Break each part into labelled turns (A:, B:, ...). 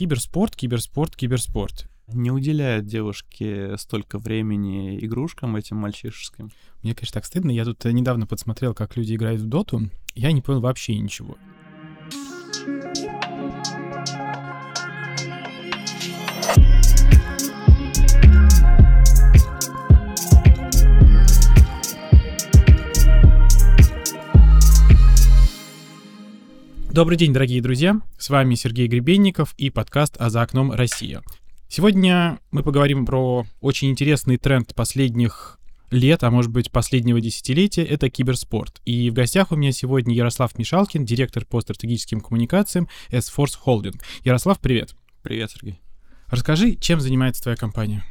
A: Киберспорт, киберспорт, киберспорт.
B: Не уделяют девушки столько времени игрушкам этим мальчишеским.
A: Мне, конечно, так стыдно. Я тут недавно подсмотрел, как люди играют в доту. Я не понял вообще ничего. Добрый день, дорогие друзья! С вами Сергей Гребенников и подкаст «А за окном Россия». Сегодня мы поговорим про очень интересный тренд последних лет, а может быть последнего десятилетия, это киберспорт. И в гостях у меня сегодня Ярослав Мишалкин, директор по стратегическим коммуникациям S-Force Holding. Ярослав, привет.
B: Привет, Сергей.
A: Расскажи, чем занимается твоя компания?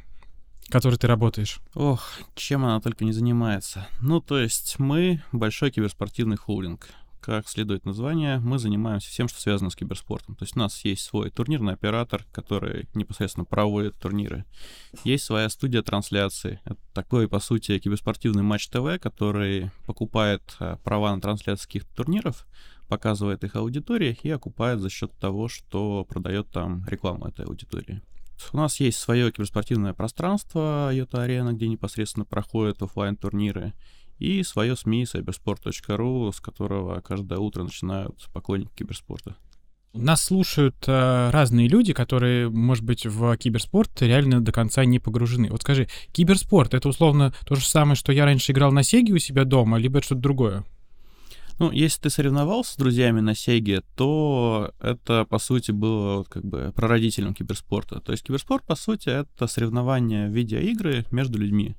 A: в которой ты работаешь?
B: Ох, чем она только не занимается. Ну, то есть мы большой киберспортивный холдинг как следует название, мы занимаемся всем, что связано с киберспортом. То есть у нас есть свой турнирный оператор, который непосредственно проводит турниры. Есть своя студия трансляции. Это такой, по сути, киберспортивный матч ТВ, который покупает э, права на трансляцию каких-то турниров, показывает их аудитории и окупает за счет того, что продает там рекламу этой аудитории. У нас есть свое киберспортивное пространство, Йота Арена, где непосредственно проходят офлайн турниры и свое СМИ cybersport.ru, с которого каждое утро начинают поклонники киберспорта.
A: Нас слушают э, разные люди, которые, может быть, в киберспорт реально до конца не погружены. Вот скажи, киберспорт — это условно то же самое, что я раньше играл на Сеге у себя дома, либо это что-то другое?
B: Ну, если ты соревновался с друзьями на Сеге, то это, по сути, было как бы прародителем киберспорта. То есть киберспорт, по сути, это соревнование в видеоигры между людьми.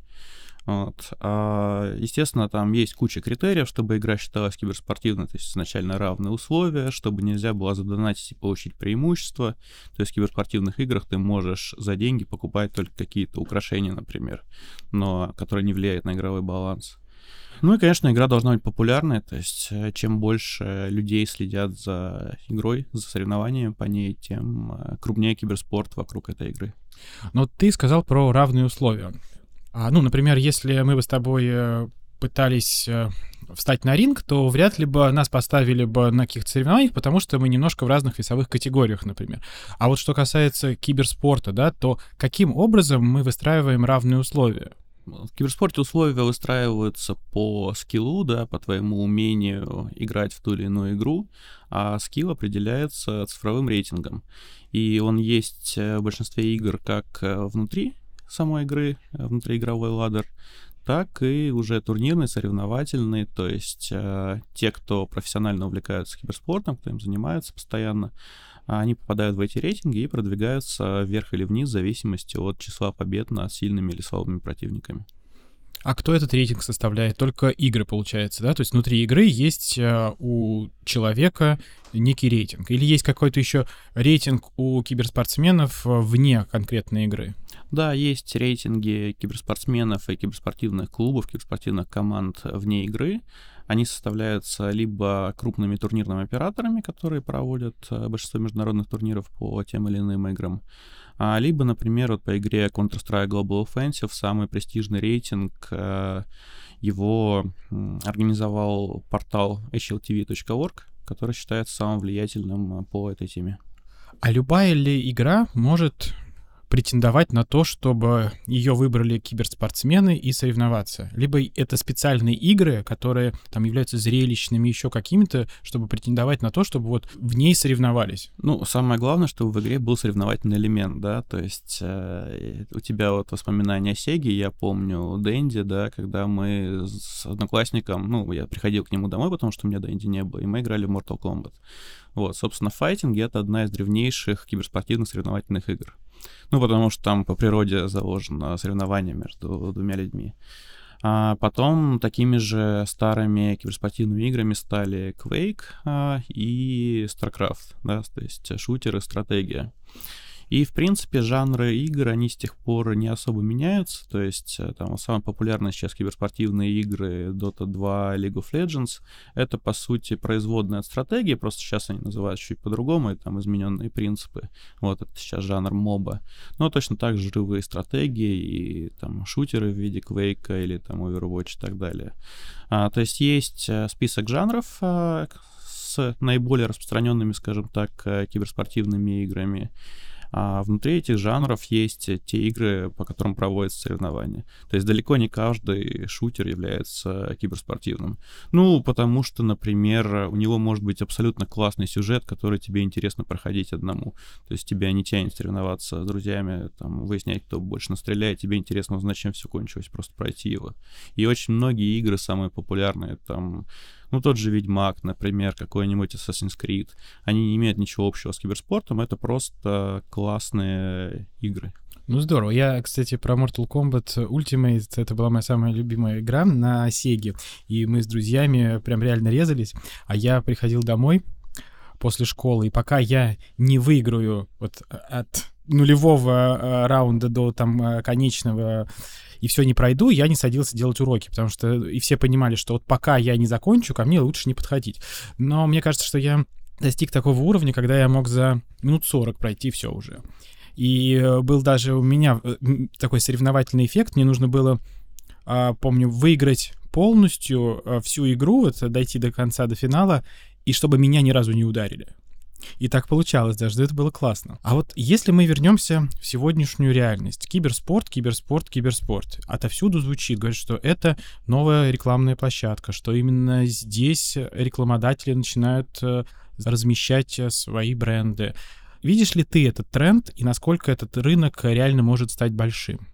B: Вот. А, естественно, там есть куча критериев, чтобы игра считалась киберспортивной, то есть изначально равные условия, чтобы нельзя было задонатить и получить преимущество. То есть в киберспортивных играх ты можешь за деньги покупать только какие-то украшения, например, но которые не влияют на игровой баланс. Ну и, конечно, игра должна быть популярной, то есть э, чем больше людей следят за игрой, за соревнованиями по ней, тем э, крупнее киберспорт вокруг этой игры.
A: Но ты сказал про равные условия. А, ну, например, если мы бы с тобой э, пытались э, встать на ринг, то вряд ли бы нас поставили бы на каких-то соревнованиях, потому что мы немножко в разных весовых категориях, например. А вот что касается киберспорта, да, то каким образом мы выстраиваем равные условия?
B: В киберспорте условия выстраиваются по скиллу, да, по твоему умению играть в ту или иную игру, а скилл определяется цифровым рейтингом. И он есть э, в большинстве игр как внутри самой игры, э, внутриигровой ладер, так и уже турнирный, соревновательный, то есть э, те, кто профессионально увлекаются киберспортом, кто им занимается постоянно, они попадают в эти рейтинги и продвигаются вверх или вниз в зависимости от числа побед над сильными или слабыми противниками.
A: А кто этот рейтинг составляет? Только игры, получается, да? То есть внутри игры есть э, у человека некий рейтинг? Или есть какой-то еще рейтинг у киберспортсменов э, вне конкретной игры?
B: Да, есть рейтинги киберспортсменов и киберспортивных клубов, киберспортивных команд вне игры. Они составляются либо крупными турнирными операторами, которые проводят э, большинство международных турниров по тем или иным играм, а, либо, например, вот по игре Counter-Strike Global Offensive самый престижный рейтинг э, его организовал портал hltv.org, который считается самым влиятельным по этой теме.
A: А любая ли игра может претендовать на то, чтобы ее выбрали киберспортсмены и соревноваться. Либо это специальные игры, которые там являются зрелищными, еще какими-то, чтобы претендовать на то, чтобы вот в ней соревновались.
B: Ну, самое главное, чтобы в игре был соревновательный элемент, да, то есть э, у тебя вот воспоминания о Сеге, я помню Дэнди, да, когда мы с одноклассником, ну, я приходил к нему домой, потому что у меня Дэнди не было, и мы играли в Mortal Kombat. Вот, собственно, файтинг — это одна из древнейших киберспортивных соревновательных игр. Ну, потому что там по природе заложено соревнование между двумя людьми. А потом такими же старыми киберспортивными играми стали Quake а, и StarCraft, да, то есть шутеры, стратегия. И, в принципе, жанры игр, они с тех пор не особо меняются. То есть, э, там, самые популярные сейчас киберспортивные игры Dota 2, League of Legends, это, по сути, производная от стратегии, просто сейчас они называют чуть по-другому, и там измененные принципы. Вот, это сейчас жанр моба. Но точно так же живые стратегии и там шутеры в виде Quake или там Overwatch и так далее. А, то есть есть э, список жанров, а, с наиболее распространенными, скажем так, э, киберспортивными играми. А внутри этих жанров есть те игры, по которым проводятся соревнования. То есть далеко не каждый шутер является киберспортивным. Ну, потому что, например, у него может быть абсолютно классный сюжет, который тебе интересно проходить одному. То есть тебя не тянет соревноваться с друзьями, там, выяснять, кто больше настреляет, тебе интересно узнать, чем все кончилось, просто пройти его. И очень многие игры, самые популярные, там, ну, тот же Ведьмак, например, какой-нибудь Assassin's Creed, они не имеют ничего общего с киберспортом, это просто классные игры.
A: Ну, здорово. Я, кстати, про Mortal Kombat Ultimate, это была моя самая любимая игра на Sega, и мы с друзьями прям реально резались, а я приходил домой после школы, и пока я не выиграю вот от нулевого э, раунда до там э, конечного и все не пройду, я не садился делать уроки, потому что и все понимали, что вот пока я не закончу, ко мне лучше не подходить. Но мне кажется, что я достиг такого уровня, когда я мог за минут 40 пройти все уже. И э, был даже у меня э, такой соревновательный эффект. Мне нужно было, а, помню, выиграть полностью э, всю игру, вот, дойти до конца, до финала, и чтобы меня ни разу не ударили. И так получалось даже, это было классно. А вот если мы вернемся в сегодняшнюю реальность, киберспорт, киберспорт, киберспорт, отовсюду звучит, говорят, что это новая рекламная площадка, что именно здесь рекламодатели начинают э, размещать э, свои бренды. Видишь ли ты этот тренд и насколько этот рынок реально может стать большим?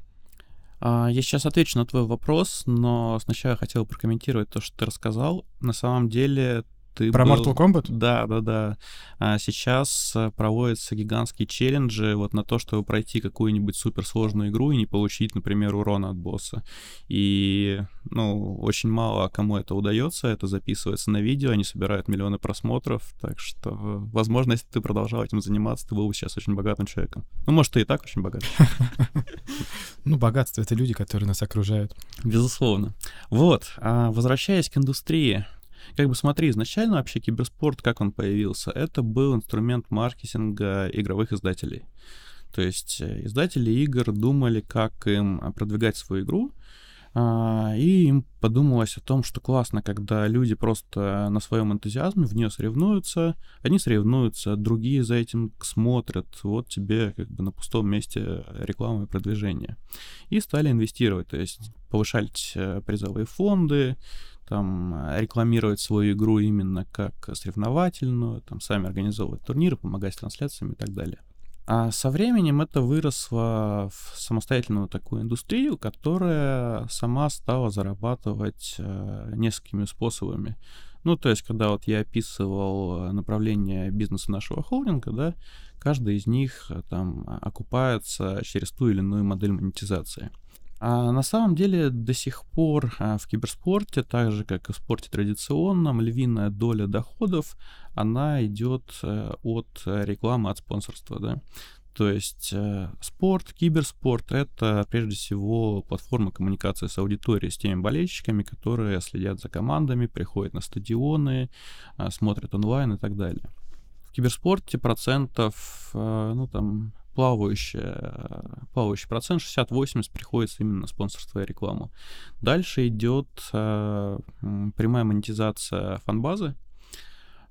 B: А, я сейчас отвечу на твой вопрос, но сначала я хотел прокомментировать то, что ты рассказал. На самом деле
A: ты Про был... Mortal Kombat?
B: Да, да, да. А сейчас э, проводятся гигантские челленджи вот на то, чтобы пройти какую-нибудь суперсложную игру и не получить, например, урона от босса. И, ну, очень мало кому это удается, это записывается на видео, они собирают миллионы просмотров, так что, возможно, если ты продолжал этим заниматься, ты был бы сейчас очень богатым человеком. Ну, может, ты и так очень богатый.
A: Ну, богатство — это люди, которые нас окружают.
B: Безусловно. Вот, а возвращаясь к индустрии, как бы смотри, изначально вообще киберспорт, как он появился, это был инструмент маркетинга игровых издателей. То есть э, издатели игр думали, как им продвигать свою игру, а, и им подумалось о том, что классно, когда люди просто на своем энтузиазме в нее соревнуются, они соревнуются, другие за этим смотрят, вот тебе как бы на пустом месте реклама и продвижение. И стали инвестировать, то есть повышать э, призовые фонды, там э, рекламировать свою игру именно как соревновательную, там сами организовывать турниры, помогать с трансляциями и так далее. А со временем это выросло в самостоятельную такую индустрию, которая сама стала зарабатывать э, несколькими способами. Ну, то есть, когда вот я описывал направление бизнеса нашего холдинга, да, каждый из них э, там окупается через ту или иную модель монетизации. А на самом деле до сих пор а, в киберспорте, так же как и в спорте традиционном, львиная доля доходов, она идет э, от рекламы, от спонсорства, да. То есть э, спорт, киберспорт — это прежде всего платформа коммуникации с аудиторией, с теми болельщиками, которые следят за командами, приходят на стадионы, а, смотрят онлайн и так далее. В киберспорте процентов, э, ну там, плавающая, плавающий процент, 60-80 приходится именно на спонсорство и рекламу. Дальше идет э, прямая монетизация фанбазы,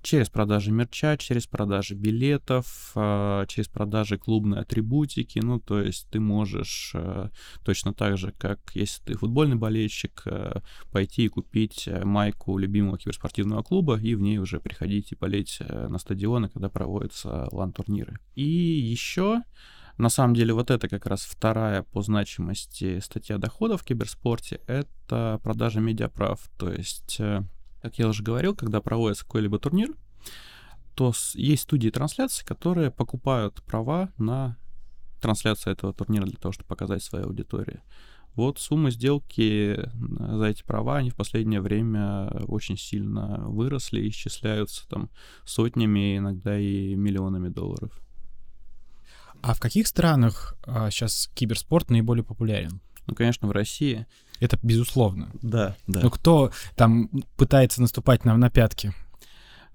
B: через продажи мерча, через продажи билетов, а, через продажи клубной атрибутики. Ну, то есть ты можешь а, точно так же, как если ты футбольный болельщик, а, пойти и купить майку любимого киберспортивного клуба и в ней уже приходить и болеть на стадионы, когда проводятся лан-турниры. И еще на самом деле, вот это как раз вторая по значимости статья доходов в киберспорте — это продажа медиаправ. То есть э, как я уже говорил, когда проводится какой-либо турнир, то есть студии трансляции, которые покупают права на трансляцию этого турнира для того, чтобы показать своей аудитории. Вот суммы сделки за эти права, они в последнее время очень сильно выросли и исчисляются там сотнями, иногда и миллионами долларов.
A: А в каких странах а, сейчас киберспорт наиболее популярен?
B: Ну, конечно, в России.
A: Это безусловно.
B: Да, да.
A: Но кто там пытается наступать нам на пятки?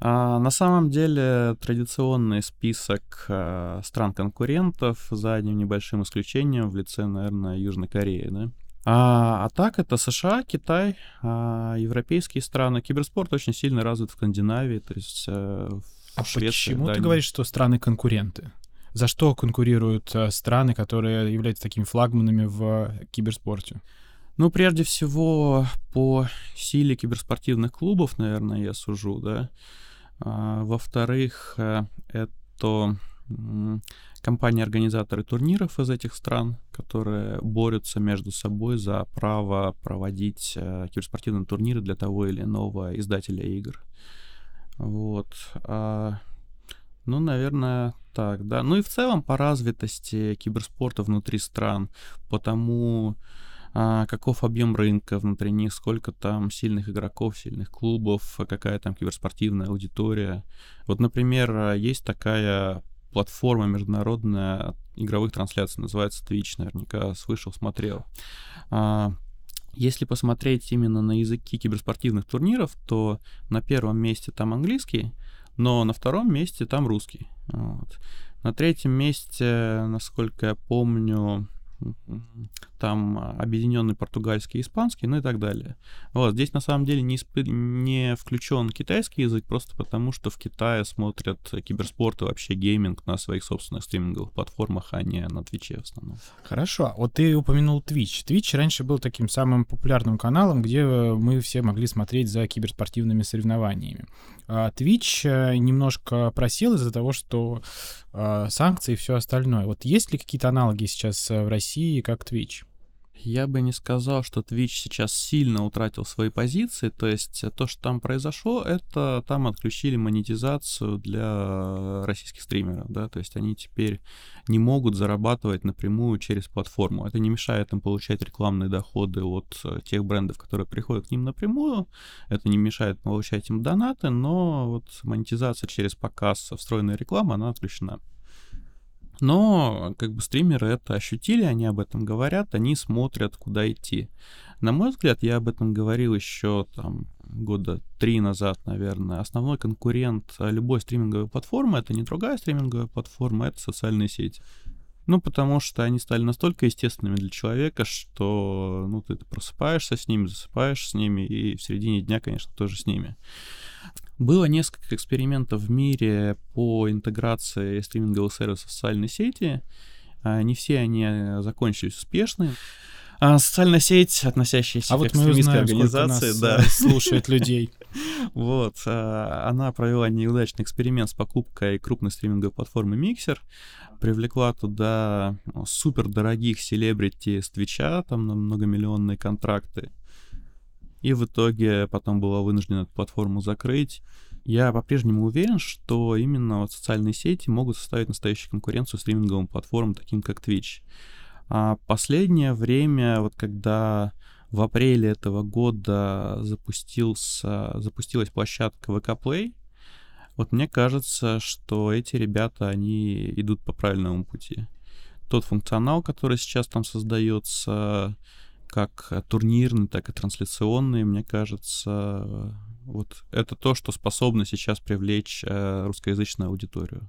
B: А, на самом деле традиционный список а, стран-конкурентов за одним небольшим исключением в лице, наверное, Южной Кореи, да? А, а так это США, Китай, а, европейские страны. Киберспорт очень сильно развит в Скандинавии, то есть э, в
A: А
B: Швеции,
A: почему ты
B: Дании.
A: говоришь, что страны конкуренты? За что конкурируют э, страны, которые являются такими флагманами в киберспорте?
B: Ну, прежде всего, по силе киберспортивных клубов, наверное, я сужу, да. А, во-вторых, э, это компании-организаторы турниров из этих стран, которые борются между собой за право проводить э, киберспортивные турниры для того или иного издателя игр. Вот. А, ну, наверное, так, да. Ну и в целом по развитости киберспорта внутри стран, потому а, каков объем рынка внутри них, сколько там сильных игроков, сильных клубов, а какая там киберспортивная аудитория. Вот, например, а, есть такая платформа международная игровых трансляций, называется Twitch, наверняка слышал, смотрел. А, Если посмотреть именно на языки киберспортивных турниров, то на первом месте там английский, но на втором месте там русский. Вот. На третьем месте, насколько я помню, там объединенный португальский и испанский, ну и так далее. Вот, здесь на самом деле не, испы- не включен китайский язык, просто потому что в Китае смотрят киберспорт и вообще гейминг на своих собственных стриминговых платформах, а не на Твиче в основном.
A: Хорошо. Вот ты упомянул Twitch. Twitch раньше был таким самым популярным каналом, где э, мы все могли смотреть за киберспортивными соревнованиями. А Twitch э, немножко просел из-за того, что э, санкции и все остальное. Вот есть ли какие-то аналоги сейчас в России, как Twitch?
B: Я бы не сказал, что Twitch сейчас сильно утратил свои позиции. То есть э, то, что там произошло, это там отключили монетизацию для российских стримеров, да, то есть они теперь не могут зарабатывать напрямую через платформу. Это не мешает им получать рекламные доходы от э, тех брендов, которые приходят к ним напрямую. Это не мешает получать им донаты, но вот монетизация через показ встроенной рекламы, она отключена. Но как бы стримеры это ощутили, они об этом говорят, они смотрят, куда идти. На мой взгляд, я об этом говорил еще там года три назад, наверное. Основной конкурент любой стриминговой платформы это не другая стриминговая платформа, это социальные сети. Ну, потому что они стали настолько естественными для человека, что, ну, ты просыпаешься с ними, засыпаешь с ними, и в середине дня, конечно, тоже с ними. Было несколько экспериментов в мире по интеграции стриминговых сервисов в социальные сети. А, Не все они э, закончились успешно. А социальная сеть, относящаяся
A: А
B: к
A: вот мы узнаем,
B: организации, да,
A: э, слушает людей.
B: вот, а, она провела неудачный эксперимент с покупкой крупной стриминговой платформы Mixer, привлекла туда ну, супер дорогих селебрити с Твича, там на многомиллионные контракты, и в итоге потом была вынуждена эту платформу закрыть. Я по-прежнему уверен, что именно вот социальные сети могут составить настоящую конкуренцию стриминговым платформам, таким как Twitch. А последнее время, вот когда в апреле этого года запустился, запустилась площадка VK Play, вот мне кажется, что эти ребята, они идут по правильному пути. Тот функционал, который сейчас там создается, как турнирный, так и трансляционный, мне кажется, вот это то, что способно сейчас привлечь э, русскоязычную аудиторию.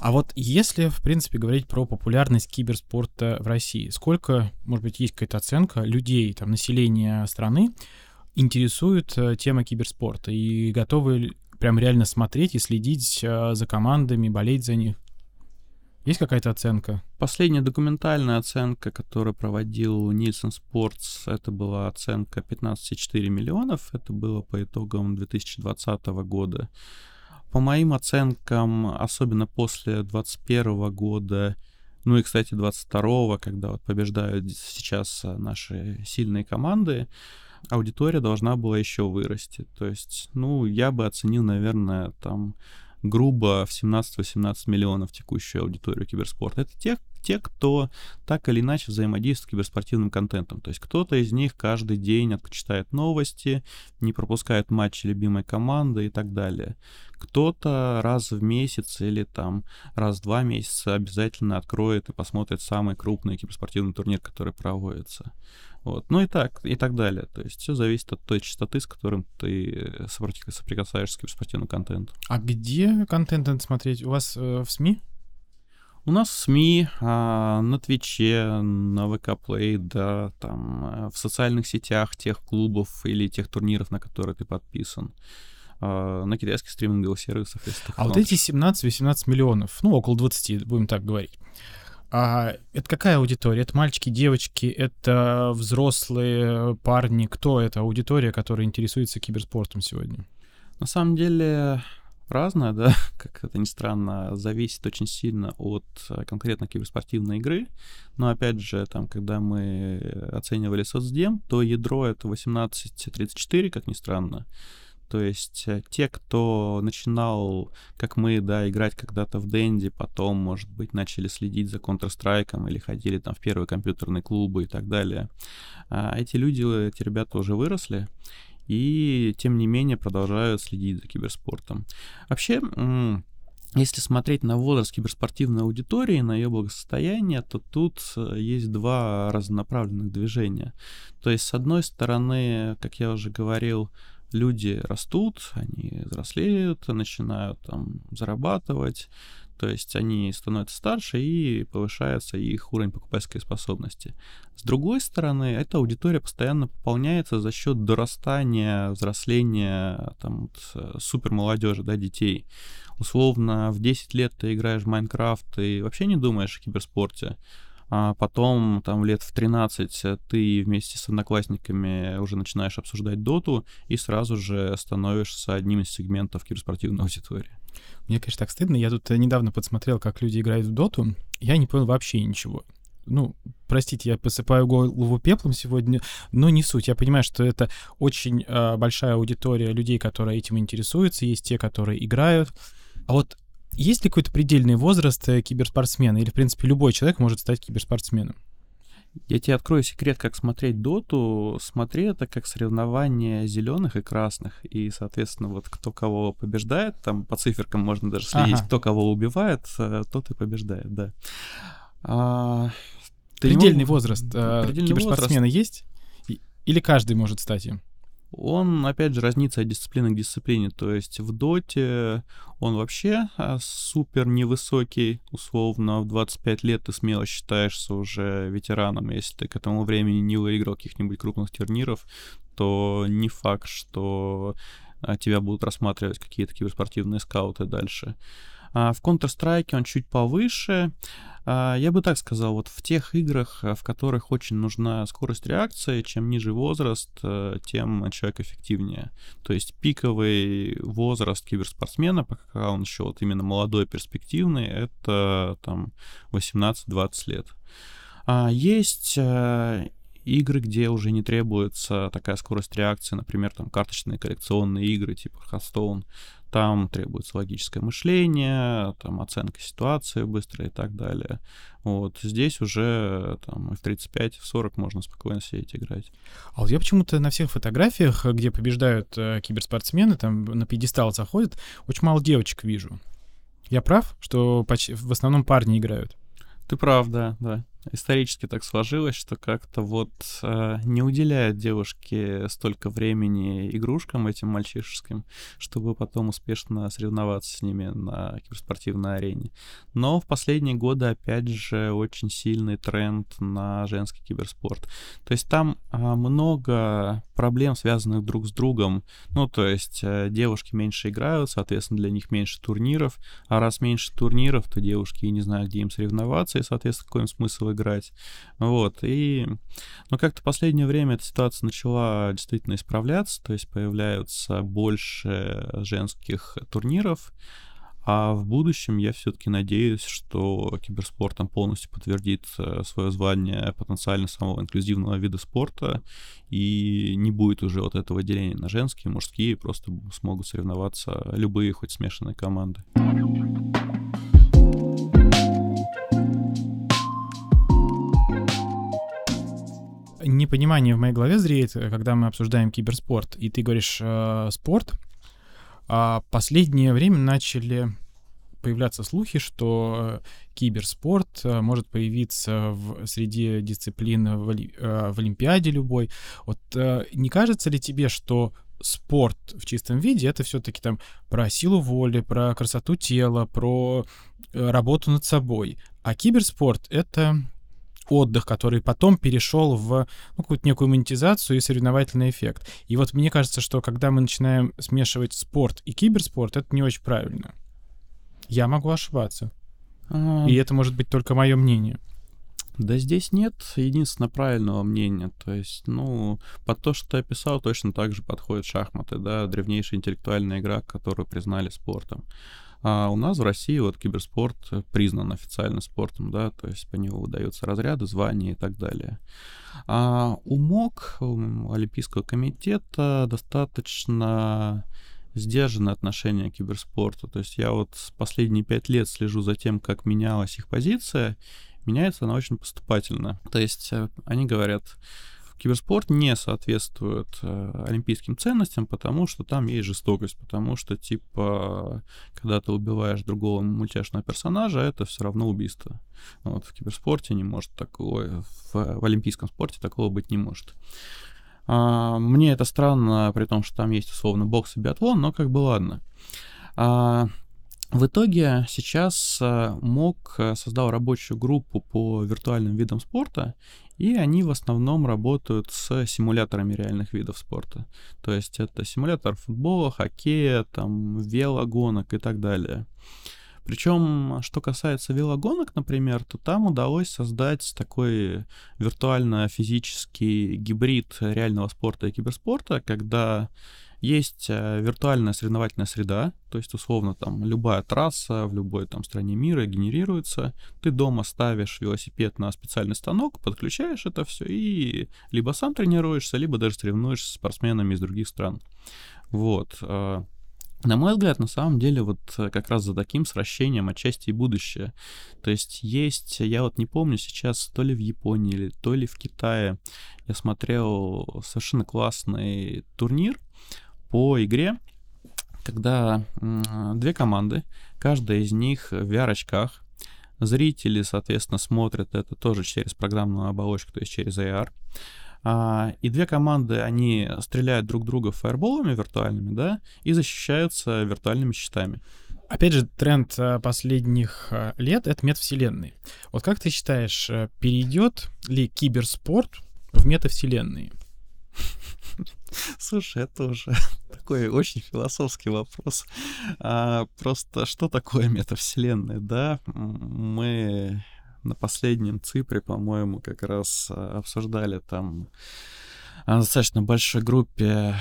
A: А вот если, в принципе, говорить про популярность киберспорта в России, сколько, может быть, есть какая-то оценка людей, там, населения страны интересует э, тема киберспорта и готовы прям реально смотреть и следить э, за командами, болеть за них? Есть какая-то оценка?
B: Последняя документальная оценка, которую проводил Nielsen Sports, это была оценка 15,4 миллионов. Это было по итогам 2020 года. По моим оценкам, особенно после 2021 года, ну и, кстати, 22 когда вот побеждают сейчас наши сильные команды, аудитория должна была еще вырасти. То есть, ну, я бы оценил, наверное, там грубо в 17-18 миллионов текущую аудиторию киберспорта. Это те, те, кто так или иначе взаимодействует с киберспортивным контентом. То есть кто-то из них каждый день читает новости, не пропускает матчи любимой команды и так далее. Кто-то раз в месяц или там раз в два месяца обязательно откроет и посмотрит самый крупный киберспортивный турнир, который проводится. Вот. Ну и так, и так далее. То есть все зависит от той частоты, с которым ты соприкасаешься к спортивному контенту.
A: А где контент надо смотреть? У вас э, в СМИ?
B: У нас в СМИ, а, на Твиче, на ВК Play, да, там, э, в социальных сетях тех клубов или тех турниров, на которые ты подписан. А, на китайских стриминговых сервисах.
A: А вот эти 17-18 миллионов, ну, около 20, будем так говорить, а это какая аудитория? Это мальчики, девочки, это взрослые парни? Кто это аудитория, которая интересуется киберспортом сегодня?
B: На самом деле разная, да, как это ни странно, зависит очень сильно от э, конкретно киберспортивной игры. Но опять же, там, когда мы оценивали соцдем, то ядро это 18-34, как ни странно. То есть э, те, кто начинал, как мы, да, играть когда-то в Дэнди, потом, может быть, начали следить за Counter-Strike или ходили там в первые компьютерные клубы и так далее, а эти люди, эти ребята уже выросли, и тем не менее продолжают следить за киберспортом. Вообще, если смотреть на возраст киберспортивной аудитории, на ее благосостояние, то тут э, есть два разнонаправленных движения. То есть, с одной стороны, как я уже говорил, люди растут, они взрослеют, начинают там зарабатывать, то есть они становятся старше и повышается их уровень покупательской способности. С другой стороны, эта аудитория постоянно пополняется за счет дорастания, взросления там, супер молодежи, да, детей. Условно, в 10 лет ты играешь в Майнкрафт и вообще не думаешь о киберспорте а потом там лет в 13 ты вместе с одноклассниками уже начинаешь обсуждать доту и сразу же становишься одним из сегментов киберспортивной аудитории.
A: Мне, конечно, так стыдно. Я тут недавно подсмотрел, как люди играют в доту. Я не понял вообще ничего. Ну, простите, я посыпаю голову пеплом сегодня, но не суть. Я понимаю, что это очень э, большая аудитория людей, которые этим интересуются. Есть те, которые играют. А вот есть ли какой-то предельный возраст э, киберспортсмена? Или, в принципе, любой человек может стать киберспортсменом?
B: Я тебе открою секрет, как смотреть доту. Смотри это как соревнование зеленых и красных. И, соответственно, вот кто кого побеждает, там по циферкам можно даже следить, ага. кто кого убивает, э, тот и побеждает, да.
A: А, предельный мог... возраст э, предельный киберспортсмена возраст. есть? Или каждый может стать им?
B: Он, опять же, разнится от дисциплины к дисциплине. То есть в доте он вообще а, супер невысокий, условно, в 25 лет ты смело считаешься уже ветераном. Если ты к этому времени не выиграл каких-нибудь крупных турниров, то не факт, что а, тебя будут рассматривать какие-то киберспортивные скауты дальше. В Counter-Strike он чуть повыше. А, я бы так сказал, вот в тех играх, в которых очень нужна скорость реакции, чем ниже возраст, э, тем человек эффективнее. То есть пиковый возраст киберспортсмена, пока он еще вот именно молодой, перспективный, это там 18-20 лет. А есть э, игры, где уже не требуется такая скорость реакции, например, там карточные коллекционные игры типа Hearthstone, там требуется логическое мышление, там оценка ситуации быстрая и так далее. Вот здесь уже там в 35, в 40 можно спокойно сидеть играть.
A: А вот я почему-то на всех фотографиях, где побеждают э, киберспортсмены, там на пьедестал заходят, очень мало девочек вижу. Я прав, что почти, в основном парни играют?
B: Ты прав, да, да исторически так сложилось, что как-то вот э, не уделяют девушки столько времени игрушкам этим мальчишеским, чтобы потом успешно соревноваться с ними на киберспортивной арене. Но в последние годы, опять же, очень сильный тренд на женский киберспорт. То есть там э, много проблем, связанных друг с другом. Ну, то есть э, девушки меньше играют, соответственно, для них меньше турниров, а раз меньше турниров, то девушки не знают, где им соревноваться, и, соответственно, какой им смысл играть. Вот, и... Но как-то в последнее время эта ситуация начала действительно исправляться, то есть появляются больше женских турниров, а в будущем я все-таки надеюсь, что киберспортом полностью подтвердит э, свое звание потенциально самого инклюзивного вида спорта, и не будет уже вот этого деления на женские, мужские, просто смогут соревноваться любые, хоть смешанные команды.
A: Непонимание в моей голове зреет, когда мы обсуждаем киберспорт, и ты говоришь э, спорт, а последнее время начали появляться слухи, что киберспорт может появиться в, среди дисциплин в, в Олимпиаде любой. Вот не кажется ли тебе, что спорт в чистом виде это все-таки там про силу воли, про красоту тела, про работу над собой. А киберспорт это отдых, который потом перешел в ну, какую-то некую монетизацию и соревновательный эффект. И вот мне кажется, что когда мы начинаем смешивать спорт и киберспорт, это не очень правильно. Я могу ошибаться. А... И это может быть только мое мнение.
B: Да здесь нет единственно правильного мнения. То есть, ну, под то, что ты описал, точно так же подходят шахматы, да, древнейшая интеллектуальная игра, которую признали спортом. А у нас в России вот киберспорт признан официально спортом, да, то есть по нему выдаются разряды, звания и так далее. А у МОК, у Олимпийского комитета, достаточно сдержанное отношение к киберспорту. То есть я вот последние пять лет слежу за тем, как менялась их позиция. Меняется она очень поступательно. То есть э, они говорят, киберспорт не соответствует э, олимпийским ценностям, потому что там есть жестокость, потому что, типа, когда ты убиваешь другого мультяшного персонажа, это все равно убийство. Вот в киберспорте не может такого, в, в олимпийском спорте такого быть не может. А, мне это странно, при том, что там есть условно бокс и биатлон, но как бы ладно. А, в итоге сейчас э, МОК э, создал рабочую группу по виртуальным видам спорта, и они в основном работают с симуляторами реальных видов спорта. То есть это симулятор футбола, хоккея, там, велогонок и так далее. Причем, что касается велогонок, например, то там удалось создать такой виртуально-физический гибрид реального спорта и киберспорта, когда есть э, виртуальная соревновательная среда, то есть условно там любая трасса в любой там стране мира генерируется. Ты дома ставишь велосипед на специальный станок, подключаешь это все и либо сам тренируешься, либо даже соревнуешься с спортсменами из других стран. Вот. Э, на мой взгляд, на самом деле, вот э, как раз за таким сращением отчасти и будущее. То есть есть, я вот не помню сейчас, то ли в Японии, или то ли в Китае, я смотрел совершенно классный турнир, по игре, когда две команды, каждая из них в VR-очках, зрители, соответственно, смотрят это тоже через программную оболочку, то есть через AR, а, и две команды, они стреляют друг друга фаерболами виртуальными, да, и защищаются виртуальными щитами.
A: Опять же, тренд э, последних э, лет — это метавселенные. Вот как ты считаешь, э, перейдет ли киберспорт в метавселенные?
B: Слушай, это уже такой очень философский вопрос. А, просто что такое метавселенная, да? Мы на последнем цифре, по-моему, как раз а, обсуждали там а, достаточно большой группе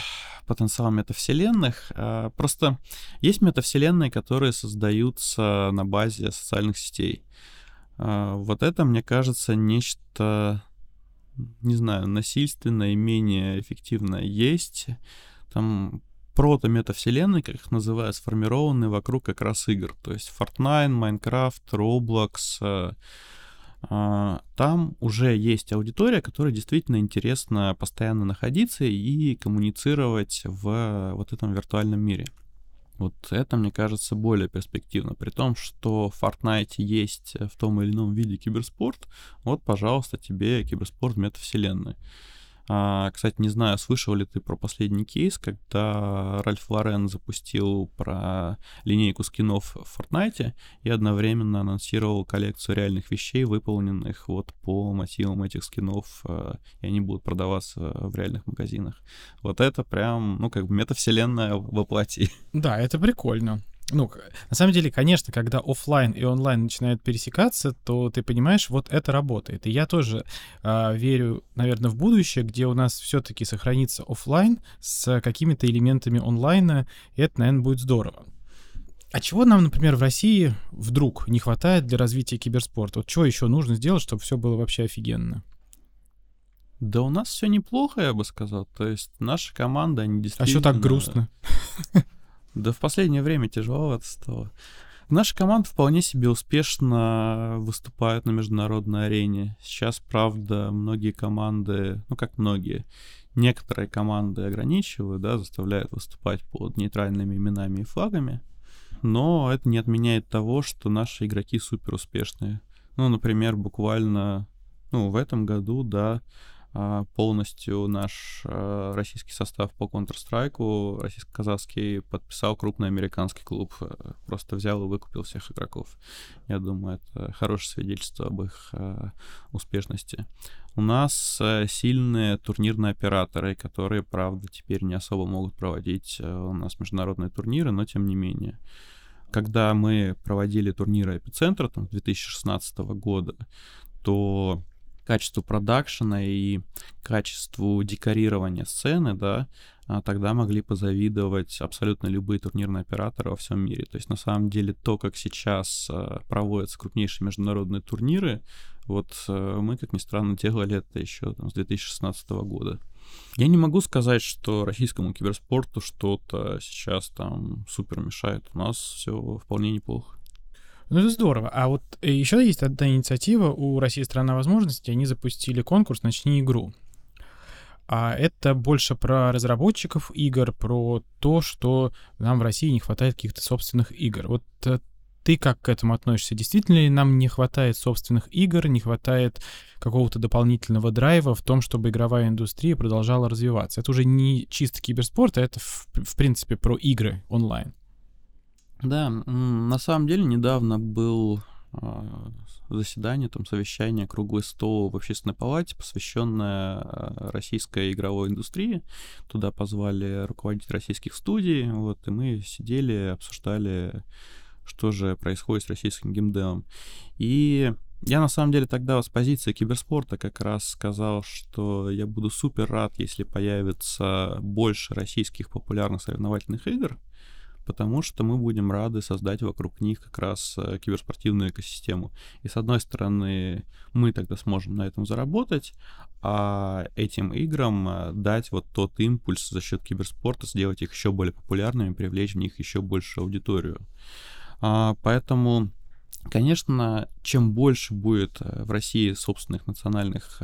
B: потенциал метавселенных. А, просто есть метавселенные, которые создаются на базе социальных сетей. Вот это, мне кажется, нечто не знаю, насильственное менее эффективное есть. Там прото-метавселенные, как их называют, сформированы вокруг как раз игр. То есть Fortnite, Minecraft, Roblox. Э, э, там уже есть аудитория, которая действительно интересно постоянно находиться и коммуницировать в вот этом виртуальном мире. Вот это, мне кажется, более перспективно. При том, что в Fortnite есть в том или ином виде киберспорт, вот, пожалуйста, тебе киберспорт метавселенной. А, кстати, не знаю, слышал ли ты про последний кейс, когда Ральф Лорен запустил про линейку скинов в Fortnite и одновременно анонсировал коллекцию реальных вещей, выполненных вот по мотивам этих скинов, а, и они будут продаваться в реальных магазинах. Вот это прям, ну, как бы метавселенная воплоти.
A: Да, это прикольно ну, на самом деле, конечно, когда офлайн и онлайн начинают пересекаться, то ты понимаешь, вот это работает. И я тоже э, верю, наверное, в будущее, где у нас все-таки сохранится офлайн с какими-то элементами онлайна, и это, наверное, будет здорово. А чего нам, например, в России вдруг не хватает для развития киберспорта? Вот что еще нужно сделать, чтобы все было вообще офигенно?
B: Да у нас все неплохо, я бы сказал. То есть наша команда, они действительно... А
A: что так грустно?
B: Да в последнее время тяжеловато стало. Наша команда вполне себе успешно выступает на международной арене. Сейчас, правда, многие команды, ну как многие, некоторые команды ограничивают, да, заставляют выступать под нейтральными именами и флагами. но это не отменяет того, что наши игроки супер успешные. Ну, например, буквально, ну, в этом году, да, полностью наш а, российский состав по Counter-Strike, российско-казахский, подписал крупный американский клуб. Э, просто взял и выкупил всех игроков. Я думаю, это хорошее свидетельство об их а, успешности. У нас сильные турнирные операторы, которые, правда, теперь не особо могут проводить у нас международные турниры, но тем не менее. Когда мы проводили турниры Эпицентра там, 2016 года, то качеству продакшена и качеству декорирования сцены, да, а тогда могли позавидовать абсолютно любые турнирные операторы во всем мире. То есть на самом деле то, как сейчас а, проводятся крупнейшие международные турниры, вот а, мы, как ни странно, делали это еще там, с 2016 года. Я не могу сказать, что российскому киберспорту что-то сейчас там супер мешает. У нас все вполне неплохо.
A: Ну, это здорово. А вот э, еще есть одна инициатива у России «Страна возможностей». Они запустили конкурс «Начни игру». А это больше про разработчиков игр, про то, что нам в России не хватает каких-то собственных игр. Вот э, ты как к этому относишься? Действительно ли нам не хватает собственных игр, не хватает какого-то дополнительного драйва в том, чтобы игровая индустрия продолжала развиваться? Это уже не чисто киберспорт, а это, в, в принципе, про игры онлайн.
B: Да, на самом деле недавно был а, заседание, там совещание, круглый стол в общественной палате, посвященное а, российской игровой индустрии. Туда позвали руководителей российских студий, вот, и мы сидели, обсуждали, что же происходит с российским геймдевом. И я на самом деле тогда с позиции киберспорта как раз сказал, что я буду супер рад, если появится больше российских популярных соревновательных игр, потому что мы будем рады создать вокруг них как раз э, киберспортивную экосистему. И с одной стороны, мы тогда сможем на этом заработать, а этим играм э, дать вот тот импульс за счет киберспорта, сделать их еще более популярными, привлечь в них еще больше аудиторию. А, поэтому Конечно, чем больше будет э, в России собственных национальных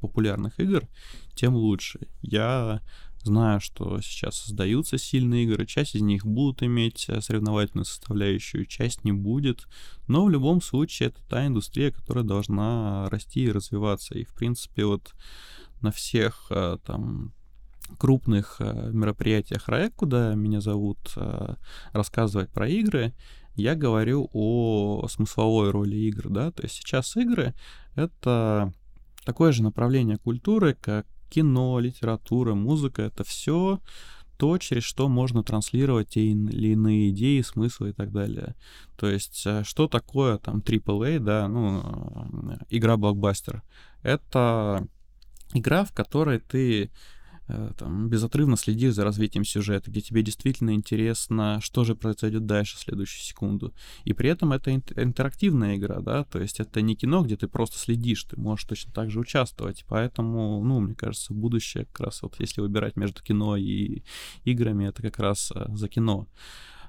B: популярных игр, тем лучше. Я Знаю, что сейчас создаются сильные игры, часть из них будут иметь э, соревновательную составляющую, часть не будет, но в любом случае это та индустрия, которая должна расти и развиваться. И, в принципе, вот на всех э, там крупных э, мероприятиях РАЭК, куда меня зовут рассказывать про игры, я говорю о смысловой роли игр, да, то есть сейчас игры — это такое же направление культуры, как кино, литература, музыка — это все то, через что можно транслировать те или иные идеи, смыслы и так далее. То есть, э, что такое там AAA, да, ну, э, игра-блокбастер? Это игра, в которой ты там, безотрывно следишь за развитием сюжета, где тебе действительно интересно, что же произойдет дальше в следующую секунду. И при этом это интерактивная игра, да, то есть это не кино, где ты просто следишь, ты можешь точно так же участвовать. Поэтому, ну, мне кажется, будущее как раз вот если выбирать между кино и играми, это как раз э, за кино.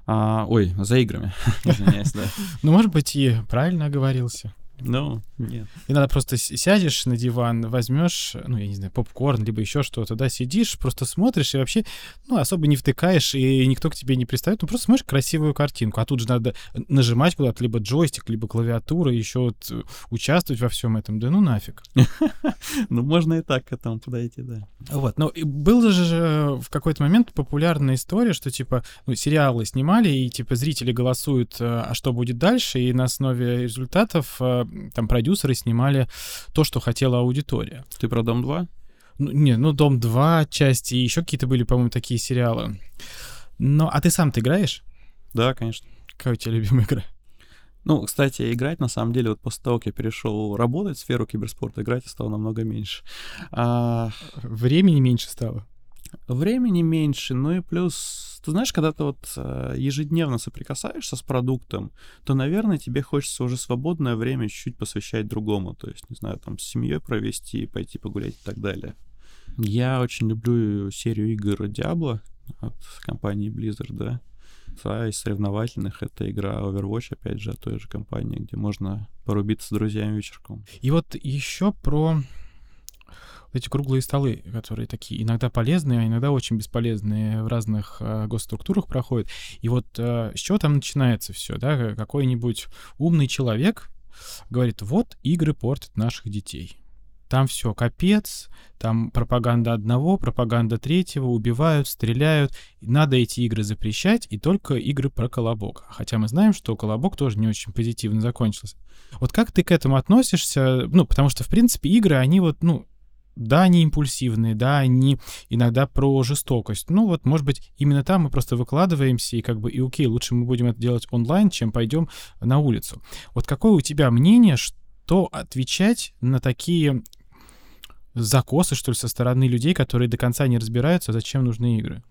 B: А, ой, за играми, извиняюсь, да.
A: Ну, может быть, и правильно оговорился.
B: Ну, нет.
A: И надо просто сядешь на диван, возьмешь, ну, я не знаю, попкорн, либо еще что-то, да, сидишь, просто смотришь и вообще, ну, особо не втыкаешь, и никто к тебе не пристает, ну, просто смотришь красивую картинку, а тут же надо нажимать куда-то, либо джойстик, либо клавиатура, еще вот э, участвовать во всем этом, да ну нафиг.
B: Ну, можно и так к этому подойти, да.
A: Вот, но был же в какой-то момент популярная история, что, типа, ну, сериалы снимали, и, типа, зрители голосуют, э, а что будет дальше, и на основе результатов э, там продюсеры снимали то, что хотела аудитория.
B: Ты про «Дом 2»?
A: Ну, не, ну «Дом 2» части, и еще какие-то были, по-моему, такие сериалы. Но, а ты сам-то играешь?
B: Да, конечно.
A: Какая у тебя любимая игра?
B: Ну, кстати, играть, на самом деле, вот после того, как я перешел работать в сферу киберспорта, играть стало намного меньше.
A: А... Времени меньше стало?
B: Времени меньше, ну и плюс ты знаешь, когда ты вот э, ежедневно соприкасаешься с продуктом, то, наверное, тебе хочется уже свободное время чуть-чуть посвящать другому. То есть, не знаю, там с семьей провести, пойти погулять и так далее. Я очень люблю серию игр Diablo от компании Blizzard, да. Да, из соревновательных это игра Overwatch, опять же, от той же компании, где можно порубиться с друзьями вечерком.
A: И вот еще про эти круглые столы, которые такие иногда полезные, а иногда очень бесполезные в разных э, госструктурах проходят. И вот э, с чего там начинается все, да? Какой-нибудь умный человек говорит, вот игры портят наших детей. Там все капец, там пропаганда одного, пропаганда третьего, убивают, стреляют. Надо эти игры запрещать, и только игры про Колобок. Хотя мы знаем, что Колобок тоже не очень позитивно закончился. Вот как ты к этому относишься? Ну, потому что, в принципе, игры, они вот, ну, да, они импульсивные, да, они иногда про жестокость. Ну вот, может быть, именно там мы просто выкладываемся, и как бы, и окей, лучше мы будем это делать онлайн, чем пойдем на улицу. Вот какое у тебя мнение, что отвечать на такие закосы, что ли, со стороны людей, которые до конца не разбираются, зачем нужны игры?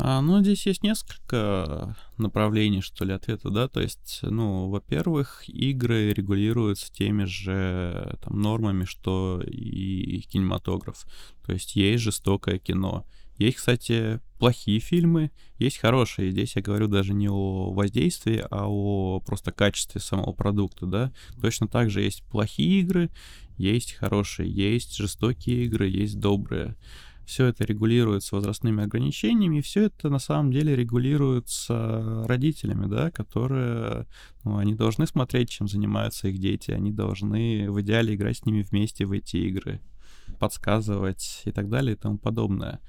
B: А, ну, здесь есть несколько направлений, что ли, ответа, да, то есть, ну, во-первых, игры регулируются теми же там, нормами, что и кинематограф, то есть есть жестокое кино, есть, кстати, плохие фильмы, есть хорошие. Здесь я говорю даже не о воздействии, а о просто качестве самого продукта, да. Точно так же есть плохие игры, есть хорошие, есть жестокие игры, есть добрые. Все это регулируется возрастными ограничениями, и все это на самом деле регулируется родителями, да, которые, ну, они должны смотреть, чем занимаются их дети, они должны в идеале играть с ними вместе в эти игры, подсказывать и так далее и тому подобное.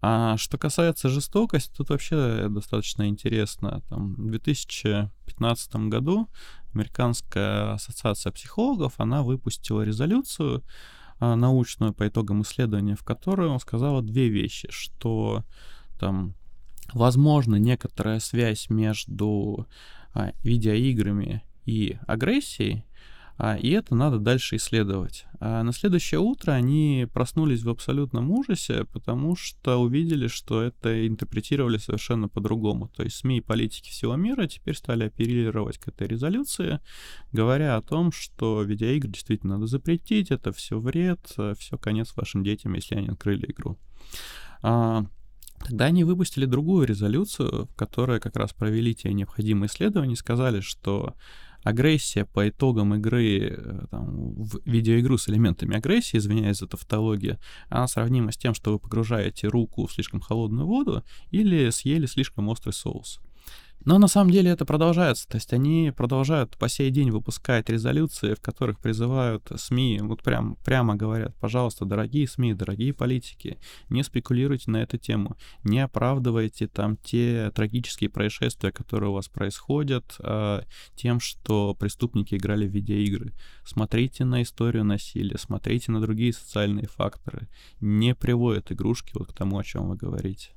B: А что касается жестокости, тут вообще достаточно интересно. Там, в 2015 году Американская ассоциация психологов, она выпустила резолюцию научную по итогам исследования, в которой он сказал две вещи, что там возможно некоторая связь между а, видеоиграми и агрессией, а, и это надо дальше исследовать. А на следующее утро они проснулись в абсолютном ужасе, потому что увидели, что это интерпретировали совершенно по-другому. То есть СМИ и политики всего мира теперь стали оперировать к этой резолюции, говоря о том, что видеоигры действительно надо запретить, это все вред, все конец вашим детям, если они открыли игру. А, Тогда они выпустили другую резолюцию, в которой как раз провели те необходимые исследования и сказали, что агрессия по итогам игры, э, там, в видеоигру с элементами агрессии, извиняюсь за тавтологию, она сравнима с тем, что вы погружаете руку в слишком холодную воду или съели слишком острый соус. Но на самом деле это продолжается. То есть они продолжают по сей день выпускать резолюции, в которых призывают СМИ, вот прям, прямо говорят, пожалуйста, дорогие СМИ, дорогие политики, не спекулируйте на эту тему, не оправдывайте там те трагические происшествия, которые у вас происходят, э, тем, что преступники играли в видеоигры. Смотрите на историю насилия, смотрите на другие социальные факторы. Не приводят игрушки вот к тому, о чем вы говорите.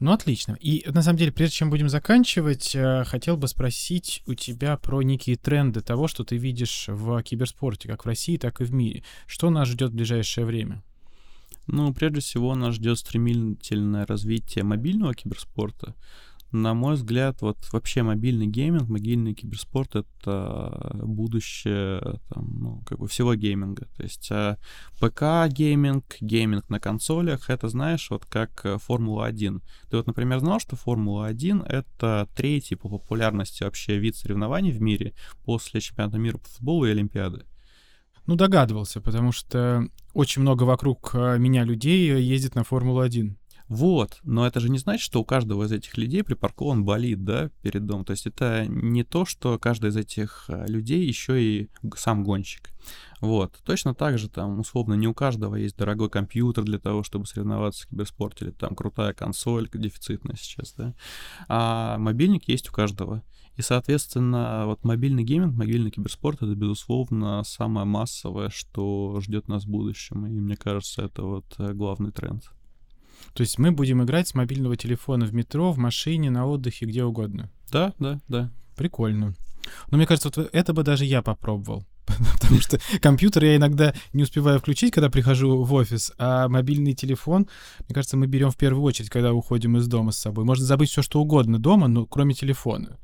A: Ну, отлично. И на самом деле, прежде чем будем заканчивать, э, хотел бы спросить у тебя про некие тренды того, что ты видишь в киберспорте, как в России, так и в мире. Что нас ждет в ближайшее время?
B: Ну, прежде всего, нас ждет стремительное развитие мобильного киберспорта на мой взгляд, вот вообще мобильный гейминг, мобильный киберспорт — это будущее там, ну, как бы всего гейминга. То есть а, ПК-гейминг, гейминг на консолях — это, знаешь, вот как э, Формула-1. Ты вот, например, знал, что Формула-1 — это третий по популярности вообще вид соревнований в мире после чемпионата мира по футболу и Олимпиады?
A: Ну, догадывался, потому что очень много вокруг э, меня людей ездит на Формулу-1.
B: Вот, но это же не значит, что у каждого из этих людей припаркован болид, да, перед домом. То есть это не то, что каждый из этих э, людей еще и сам гонщик. Вот, точно так же там, условно, не у каждого есть дорогой компьютер для того, чтобы соревноваться в киберспорте, или там крутая консоль, дефицитная сейчас, да, а мобильник есть у каждого. И, соответственно, вот мобильный гейминг, мобильный киберспорт — это, безусловно, самое массовое, что ждет нас в будущем. И мне кажется, это вот э, главный тренд.
A: То есть мы будем играть с мобильного телефона в метро, в машине, на отдыхе, где угодно.
B: Да, да, да.
A: Прикольно. Но мне кажется, вот это бы даже я попробовал. Потому что компьютер я иногда не успеваю включить, когда прихожу в офис, а мобильный телефон, мне кажется, мы берем в первую очередь, когда уходим из дома с собой. Можно забыть все, что угодно дома, но кроме телефона.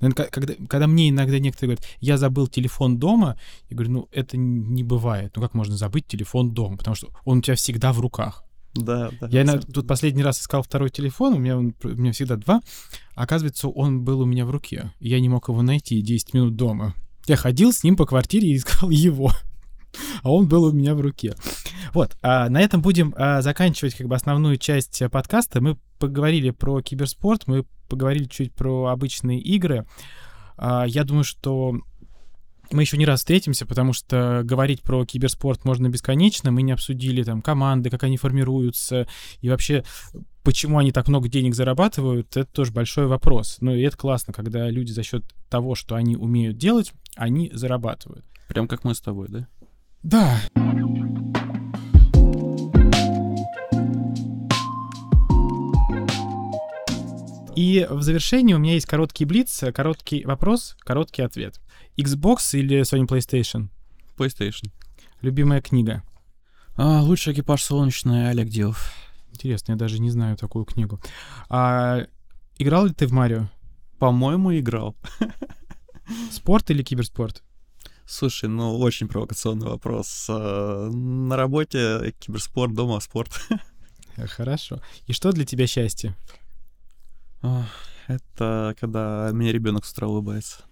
A: Когда, когда мне иногда некоторые говорят, я забыл телефон дома, я говорю, ну это не бывает. Ну как можно забыть телефон дома? Потому что он у тебя всегда в руках.
B: Да, да.
A: Я иногда, тут последний раз искал второй телефон, у меня, он, у меня всегда два. Оказывается, он был у меня в руке. Я не мог его найти 10 минут дома. Я ходил с ним по квартире и искал его. а он был у меня в руке. Вот, а на этом будем а, заканчивать как бы основную часть подкаста. Мы поговорили про киберспорт, мы поговорили чуть про обычные игры. А, я думаю, что мы еще не раз встретимся, потому что говорить про киберспорт можно бесконечно. Мы не обсудили там команды, как они формируются и вообще почему они так много денег зарабатывают, это тоже большой вопрос. Но и это классно, когда люди за счет того, что они умеют делать, они зарабатывают.
B: Прям как мы с тобой, да?
A: Да. И в завершении у меня есть короткий блиц, короткий вопрос, короткий ответ. Xbox или Sony PlayStation?
B: PlayStation.
A: Любимая книга?
B: А, лучший экипаж солнечный Олег Дилов.
A: Интересно, я даже не знаю такую книгу. А, играл ли ты в Марио?
B: По-моему, играл.
A: Спорт или киберспорт?
B: Слушай, ну очень провокационный вопрос. А, на работе киберспорт, дома спорт.
A: Хорошо. И что для тебя счастье?
B: Это когда мне ребенок с утра улыбается.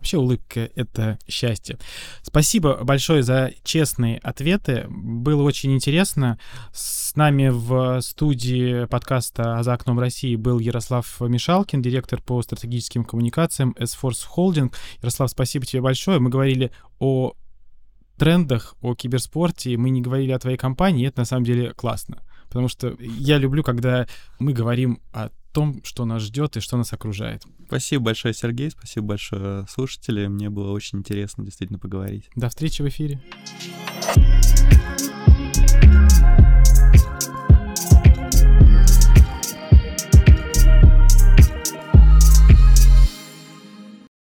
A: Вообще улыбка — это счастье. Спасибо большое за честные ответы. Было очень интересно. С нами в студии подкаста «А за окном России» был Ярослав Мишалкин, директор по стратегическим коммуникациям S-Force Holding. Ярослав, спасибо тебе большое. Мы говорили о трендах, о киберспорте. Мы не говорили о твоей компании, это на самом деле классно. Потому что я люблю, когда мы говорим о том, что нас ждет и что нас окружает.
B: Спасибо большое, Сергей, спасибо большое, слушатели. Мне было очень интересно действительно поговорить.
A: До встречи в эфире. thank you